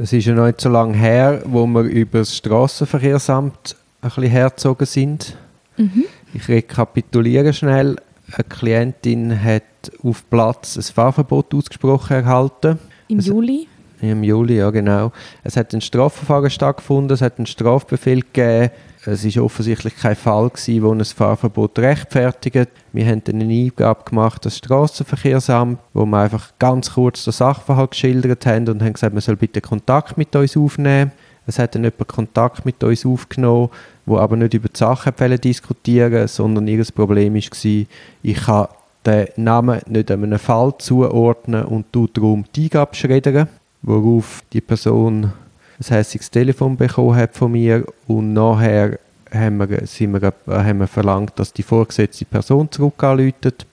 Es ist ja noch nicht so lange her, wo wir über das Strassenverkehrsamt ein bisschen hergezogen sind. Mhm. Ich rekapituliere schnell. Eine Klientin hat auf Platz ein Fahrverbot ausgesprochen erhalten. Im Es- Juli. Im Juli, ja genau. Es hat ein Strafverfahren stattgefunden, es hat einen Strafbefehl gegeben. Es ist offensichtlich kein Fall gewesen, wo ein Fahrverbot rechtfertigt. Wir haben dann eine Eingabe gemacht, das Strassenverkehrsamt, wo wir einfach ganz kurz den Sachverhalt geschildert haben und haben gesagt, man soll bitte Kontakt mit uns aufnehmen. Es hat dann jemand Kontakt mit uns aufgenommen, wo aber nicht über die Sache wollte diskutieren, sondern ihr Problem war, ich kann den Namen nicht einem Fall zuordnen und darum die Eingabe schreddern worauf die Person ein hässiges Telefon bekommen hat von mir und nachher haben wir, sind wir, äh, haben wir verlangt, dass die vorgesetzte Person zurück anläutet.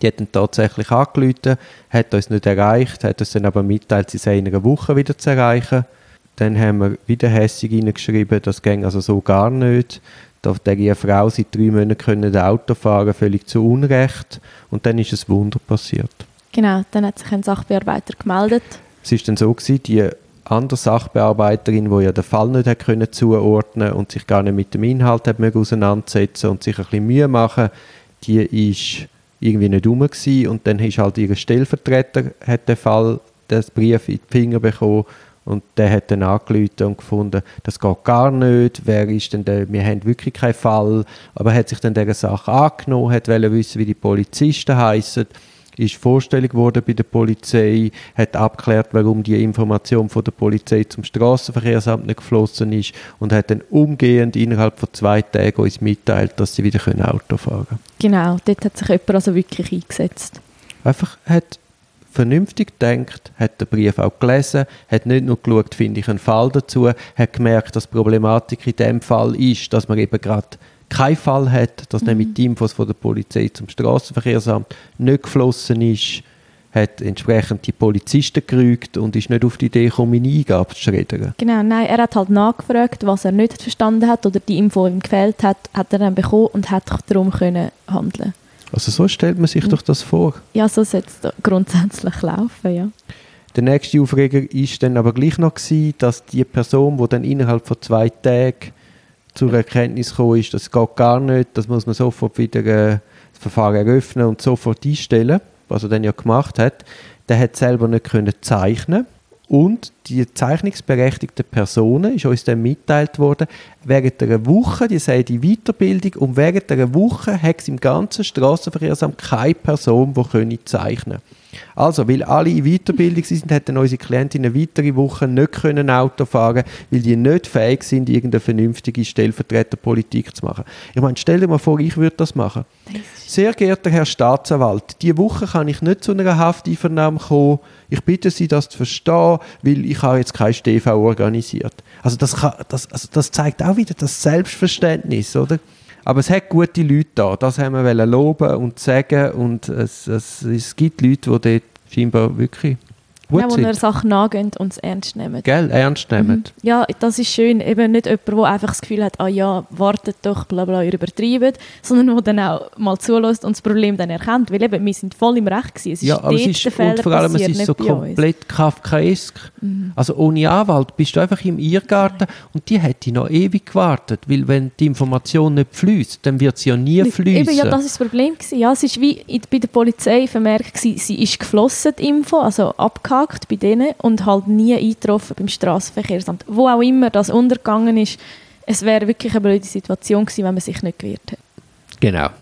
Die hat dann tatsächlich angerufen, hat uns nicht erreicht, hat uns dann aber mitteilt, sie sei in einer Woche wieder zu erreichen. Dann haben wir wieder hässig reingeschrieben, das ging also so gar nicht. Da ihre Frau seit drei Monaten können Auto fahren, völlig zu Unrecht. Und dann ist ein Wunder passiert. Genau, dann hat sich ein Sachbearbeiter gemeldet. Es war dann so, gewesen, die andere Sachbearbeiterin, die ja den Fall nicht hat können zuordnen und sich gar nicht mit dem Inhalt hat auseinandersetzen und sich ein bisschen Mühe machen, die ist irgendwie nicht rum gewesen. und dann ist halt ihr Stellvertreter hat den Fall, den Brief in die Finger bekommen und der hat dann angerufen und gefunden, das geht gar nicht, wer ist denn der, wir haben wirklich keinen Fall, aber er hat sich dann dieser Sache angenommen, hat wissen, wie die Polizisten heißen ist vorstellig worden bei der Polizei, hat abgeklärt, warum die Information von der Polizei zum Straßenverkehrsamt nicht geflossen ist und hat dann umgehend innerhalb von zwei Tagen uns mitteilt, dass sie wieder können Auto fahren können. Genau, dort hat sich jemand also wirklich eingesetzt. Einfach hat vernünftig gedacht, hat den Brief auch gelesen, hat nicht nur geschaut, finde ich einen Fall dazu, hat gemerkt, dass die Problematik in dem Fall ist, dass man eben gerade keinen Fall hat, dass nämlich die Infos von der Polizei zum Straßenverkehrsamt nicht geflossen ist, hat entsprechend die Polizisten gerügt und ist nicht auf die Idee gekommen, meine Eingabe zu schreddern. Genau, nein, er hat halt nachgefragt, was er nicht verstanden hat oder die Info ihm gefehlt hat, hat er dann bekommen und hat darum können handeln. Also so stellt man sich doch das vor. Ja, so sollte es grundsätzlich laufen, ja. Der nächste Aufreger ist dann aber gleich noch gewesen, dass die Person, die dann innerhalb von zwei Tagen zur Erkenntnis gekommen ist, das geht gar nicht, das muss man sofort wieder äh, das Verfahren eröffnen und sofort einstellen, was er dann ja gemacht hat, der hat selber nicht können zeichnen. Und die zeichnungsberechtigten Personen, ist uns dann mitteilt worden, während einer Woche, die sei die Weiterbildung, und während einer Woche hat es im ganzen Straßenverkehrsamt keine Person, die zeichnen Also, weil alle in Weiterbildung sind, dann unsere Klientin eine weitere Woche nicht können Auto fahren, weil die nicht fähig sind, irgendeine vernünftige Stellvertreterpolitik zu machen. Ich meine, stell dir mal vor, ich würde das machen. Sehr geehrter Herr Staatsanwalt, diese Woche kann ich nicht zu einer Hafteinvernahme kommen. Ich bitte Sie, das zu verstehen, weil ich habe jetzt kein StV organisiert. Also das, kann, das, also das zeigt auch wieder das Selbstverständnis, oder? Aber es hat gute Leute da. Das haben wir loben und sagen. Und es, es, es gibt Leute, die dort scheinbar wirklich gut ja, wo er Sachen nachgehen und es ernst nehmen. Gell, ernst nehmen. Mhm. Ja, das ist schön. Eben nicht jemand, der einfach das Gefühl hat, ah ja, wartet doch, bla bla, ihr übertreibt, sondern der dann auch mal zulässt und das Problem dann erkennt. Weil eben, wir sind voll im Recht gewesen. Es ist Ja, aber es ist, Fehler und vor allem, es ist so. Mhm. komplett kafkaesk. Also ohne Anwalt bist du einfach im Irrgarten und die hätte noch ewig gewartet, weil wenn die Information nicht fließt, dann wird sie ja nie fließen. Eben, ja, das ist das Problem. Gewesen. Ja, es ist wie bei der Polizei vermerkt, gewesen, sie ist geflossen, die Info, also abgehakt bei denen und halt nie eingetroffen beim Straßenverkehrsamt. Wo auch immer das untergegangen ist, es wäre wirklich eine blöde Situation gewesen, wenn man sich nicht gewehrt hätte. Genau.